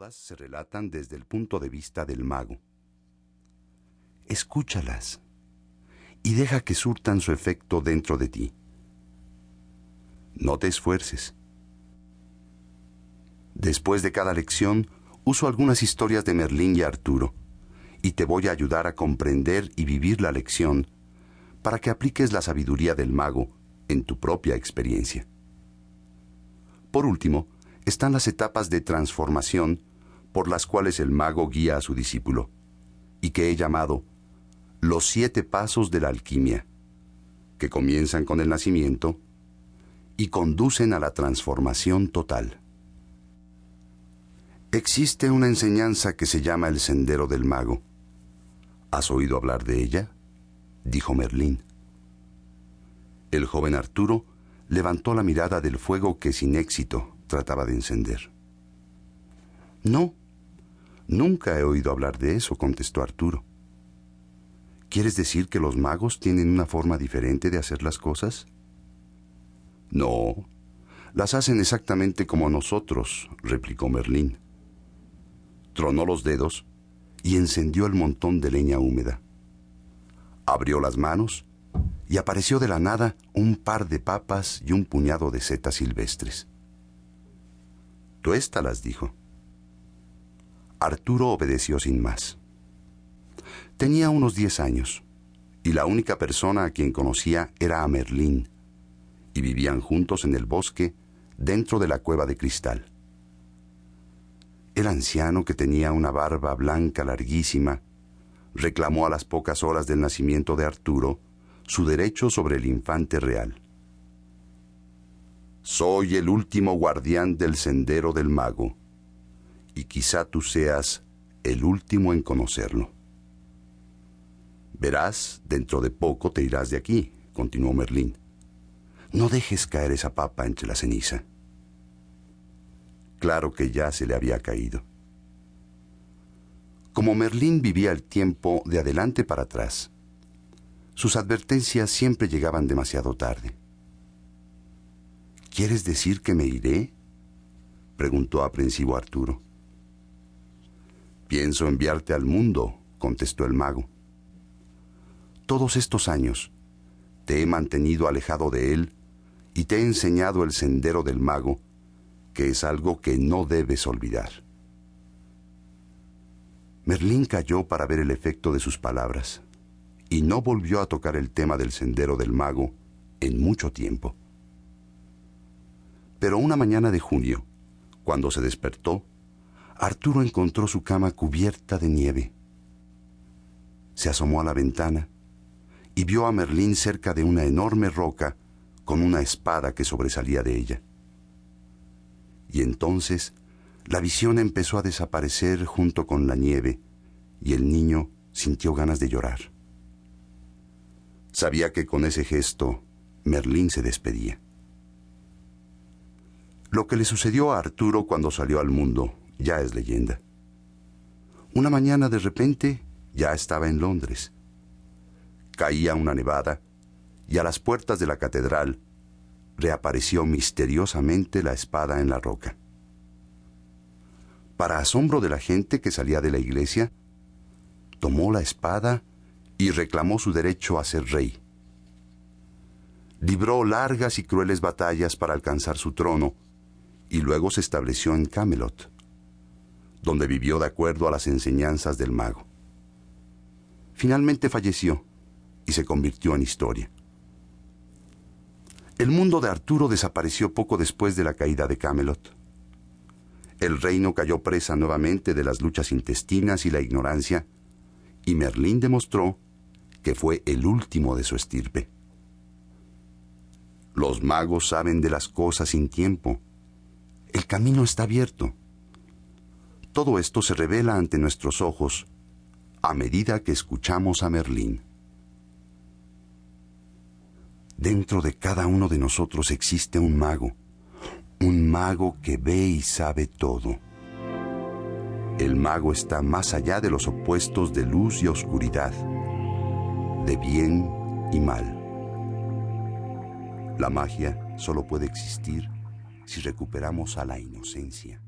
Todas se relatan desde el punto de vista del mago. Escúchalas y deja que surtan su efecto dentro de ti. No te esfuerces. Después de cada lección, uso algunas historias de Merlín y Arturo, y te voy a ayudar a comprender y vivir la lección para que apliques la sabiduría del mago en tu propia experiencia. Por último, están las etapas de transformación por las cuales el mago guía a su discípulo, y que he llamado los siete pasos de la alquimia, que comienzan con el nacimiento y conducen a la transformación total. Existe una enseñanza que se llama el Sendero del Mago. ¿Has oído hablar de ella? dijo Merlín. El joven Arturo levantó la mirada del fuego que sin éxito trataba de encender. No, nunca he oído hablar de eso, contestó Arturo. ¿Quieres decir que los magos tienen una forma diferente de hacer las cosas? No, las hacen exactamente como nosotros, replicó Merlín. Tronó los dedos y encendió el montón de leña húmeda. Abrió las manos y apareció de la nada un par de papas y un puñado de setas silvestres. Tuéstalas, dijo. Arturo obedeció sin más. Tenía unos diez años, y la única persona a quien conocía era a Merlín, y vivían juntos en el bosque dentro de la cueva de cristal. El anciano, que tenía una barba blanca larguísima, reclamó a las pocas horas del nacimiento de Arturo su derecho sobre el infante real. Soy el último guardián del sendero del mago, y quizá tú seas el último en conocerlo. Verás, dentro de poco te irás de aquí, continuó Merlín. No dejes caer esa papa entre la ceniza. Claro que ya se le había caído. Como Merlín vivía el tiempo de adelante para atrás, sus advertencias siempre llegaban demasiado tarde. ¿Quieres decir que me iré? preguntó aprensivo Arturo. Pienso enviarte al mundo, contestó el mago. Todos estos años te he mantenido alejado de él y te he enseñado el sendero del mago, que es algo que no debes olvidar. Merlín cayó para ver el efecto de sus palabras y no volvió a tocar el tema del sendero del mago en mucho tiempo. Pero una mañana de junio, cuando se despertó, Arturo encontró su cama cubierta de nieve. Se asomó a la ventana y vio a Merlín cerca de una enorme roca con una espada que sobresalía de ella. Y entonces la visión empezó a desaparecer junto con la nieve y el niño sintió ganas de llorar. Sabía que con ese gesto Merlín se despedía. Lo que le sucedió a Arturo cuando salió al mundo ya es leyenda. Una mañana de repente ya estaba en Londres. Caía una nevada y a las puertas de la catedral reapareció misteriosamente la espada en la roca. Para asombro de la gente que salía de la iglesia, tomó la espada y reclamó su derecho a ser rey. Libró largas y crueles batallas para alcanzar su trono, y luego se estableció en Camelot, donde vivió de acuerdo a las enseñanzas del mago. Finalmente falleció y se convirtió en historia. El mundo de Arturo desapareció poco después de la caída de Camelot. El reino cayó presa nuevamente de las luchas intestinas y la ignorancia, y Merlín demostró que fue el último de su estirpe. Los magos saben de las cosas sin tiempo, el camino está abierto. Todo esto se revela ante nuestros ojos a medida que escuchamos a Merlín. Dentro de cada uno de nosotros existe un mago, un mago que ve y sabe todo. El mago está más allá de los opuestos de luz y oscuridad, de bien y mal. La magia solo puede existir si recuperamos a la inocencia.